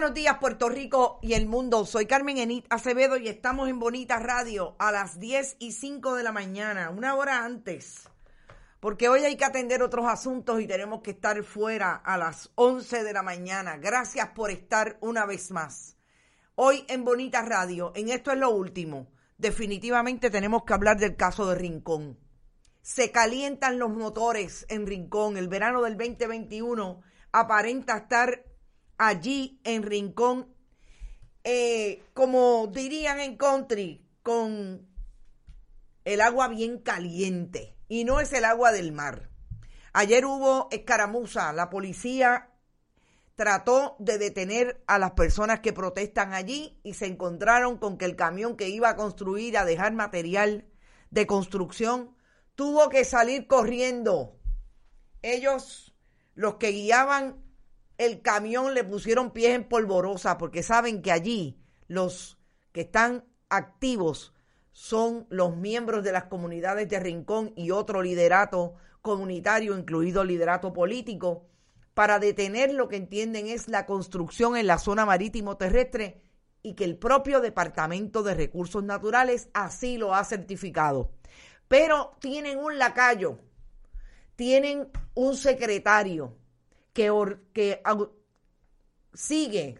buenos días, Puerto Rico y el mundo. Soy Carmen Enit Acevedo y estamos en Bonita Radio a las 10 y 5 de la mañana, una hora antes, porque hoy hay que atender otros asuntos y tenemos que estar fuera a las 11 de la mañana. Gracias por estar una vez más. Hoy en Bonita Radio, en esto es lo último, definitivamente tenemos que hablar del caso de Rincón. Se calientan los motores en Rincón. El verano del 2021 aparenta estar allí en Rincón, eh, como dirían en country, con el agua bien caliente. Y no es el agua del mar. Ayer hubo escaramuza. La policía trató de detener a las personas que protestan allí y se encontraron con que el camión que iba a construir, a dejar material de construcción, tuvo que salir corriendo. Ellos, los que guiaban el camión le pusieron pies en polvorosa porque saben que allí los que están activos son los miembros de las comunidades de Rincón y otro liderato comunitario, incluido liderato político, para detener lo que entienden es la construcción en la zona marítimo terrestre y que el propio Departamento de Recursos Naturales así lo ha certificado. Pero tienen un lacayo, tienen un secretario, que, sigue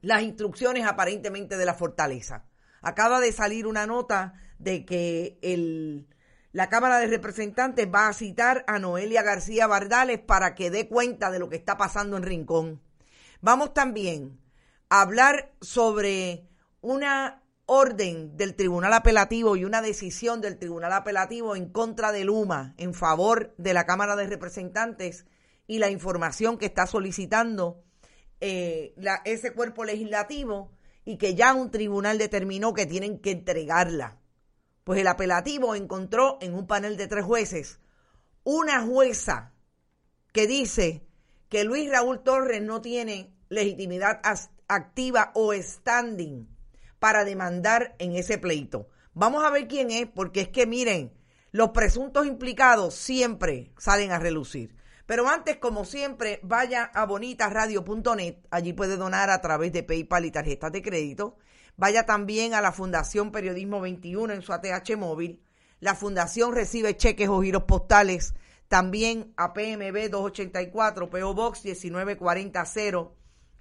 las instrucciones aparentemente de la fortaleza. Acaba de salir una nota de que el, la Cámara de Representantes va a citar a Noelia García Bardales para que dé cuenta de lo que está pasando en Rincón. Vamos también a hablar sobre una orden del Tribunal Apelativo y una decisión del Tribunal Apelativo en contra de Luma en favor de la Cámara de Representantes y la información que está solicitando eh, ese cuerpo legislativo y que ya un tribunal determinó que tienen que entregarla. Pues el apelativo encontró en un panel de tres jueces una jueza que dice que Luis Raúl Torres no tiene legitimidad activa o standing para demandar en ese pleito. Vamos a ver quién es, porque es que miren, los presuntos implicados siempre salen a relucir. Pero antes, como siempre, vaya a bonitasradio.net. Allí puede donar a través de PayPal y tarjetas de crédito. Vaya también a la Fundación Periodismo 21 en su ATH móvil. La Fundación recibe cheques o giros postales también a PMB 284, PO Box 19400,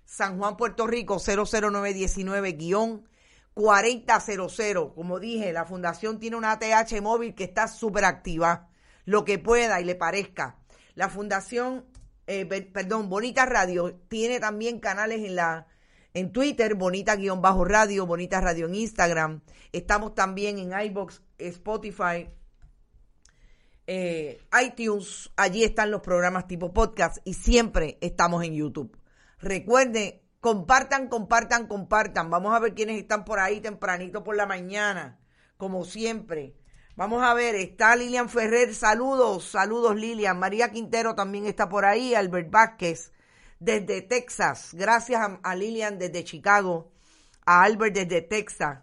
San Juan, Puerto Rico 00919-4000. Como dije, la Fundación tiene una ATH móvil que está súper activa. Lo que pueda y le parezca la Fundación, eh, perdón, Bonita Radio tiene también canales en la en Twitter, Bonita-Radio, Bonita Radio en Instagram. Estamos también en iBox, Spotify, eh, iTunes. Allí están los programas tipo podcast y siempre estamos en YouTube. Recuerden, compartan, compartan, compartan. Vamos a ver quiénes están por ahí tempranito por la mañana, como siempre. Vamos a ver, está Lilian Ferrer, saludos, saludos Lilian. María Quintero también está por ahí, Albert Vázquez desde Texas. Gracias a, Lilian desde Chicago, a Albert desde Texas.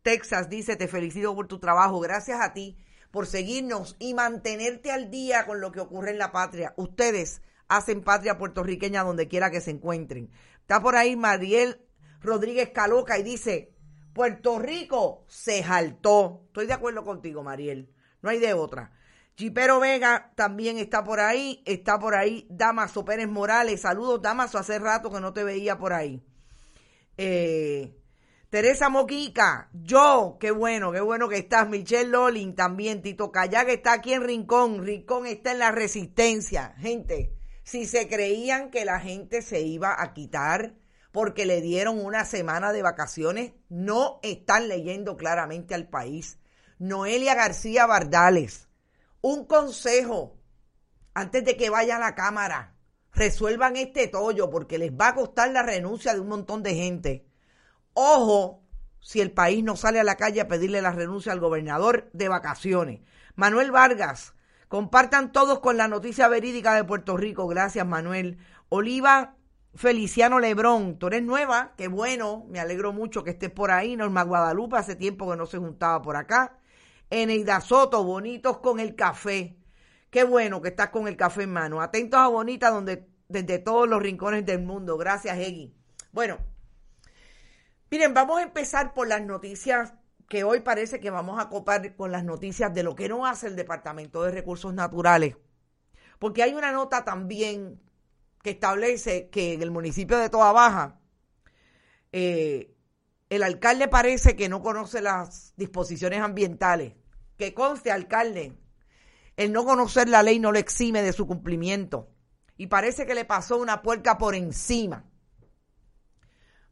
Texas dice, te felicito por tu trabajo. Gracias a ti por seguirnos y mantenerte al día con lo que ocurre en la patria. Ustedes hacen patria puertorriqueña donde quiera que se encuentren. Está por ahí Mariel Rodríguez Caloca y dice, Puerto Rico se jaltó. Estoy de acuerdo contigo, Mariel. No hay de otra. Chipero Vega también está por ahí. Está por ahí Damaso Pérez Morales. Saludos, Damaso. Hace rato que no te veía por ahí. Eh, Teresa Moquica, yo, qué bueno, qué bueno que estás. Michelle Lolin también. Tito que está aquí en Rincón. Rincón está en la resistencia. Gente, si se creían que la gente se iba a quitar porque le dieron una semana de vacaciones, no están leyendo claramente al país. Noelia García Bardales, un consejo antes de que vaya a la Cámara. Resuelvan este tollo porque les va a costar la renuncia de un montón de gente. Ojo si el país no sale a la calle a pedirle la renuncia al gobernador de vacaciones. Manuel Vargas, compartan todos con la noticia verídica de Puerto Rico. Gracias, Manuel. Oliva Feliciano Lebrón, tú eres nueva, qué bueno, me alegro mucho que estés por ahí. Norma Guadalupe, hace tiempo que no se juntaba por acá. Eneida Soto, bonitos con el café. Qué bueno que estás con el café en mano. Atentos a Bonita donde, desde todos los rincones del mundo. Gracias, Eggy. Bueno, miren, vamos a empezar por las noticias que hoy parece que vamos a copar con las noticias de lo que no hace el Departamento de Recursos Naturales. Porque hay una nota también que establece que en el municipio de Toa Baja eh, el alcalde parece que no conoce las disposiciones ambientales que conste, alcalde, el no conocer la ley no le exime de su cumplimiento. Y parece que le pasó una puerca por encima.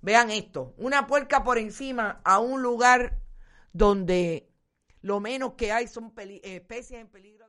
Vean esto, una puerca por encima a un lugar donde lo menos que hay son especies en peligro.